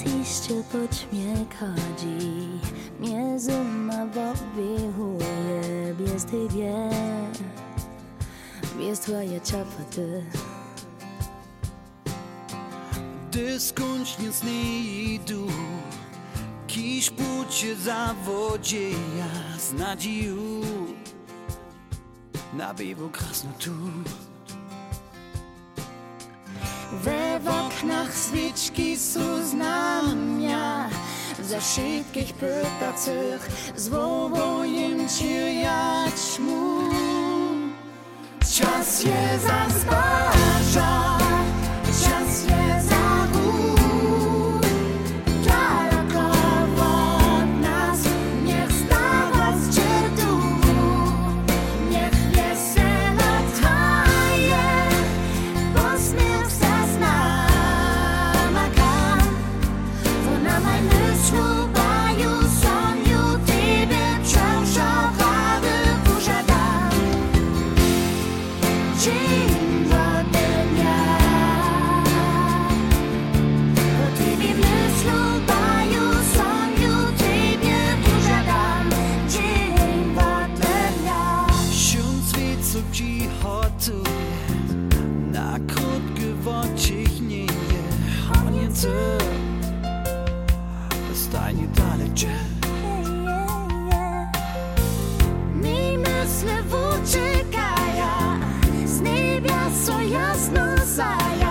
jeszcze poćmiek chodzi Między ma obihuje Bez tebie Bez twoje czapaty Ty skończ nic nie idu Kiś pucie zawodzie ja z nadzieją Na biegu krasno tu We w oknach świeczki są znamia Za wszystkich pytacych Zwołujem cię ja ćmu Czas je zasparza mogoče. Mi nas levo čekaja, z nebja so jasno zaja.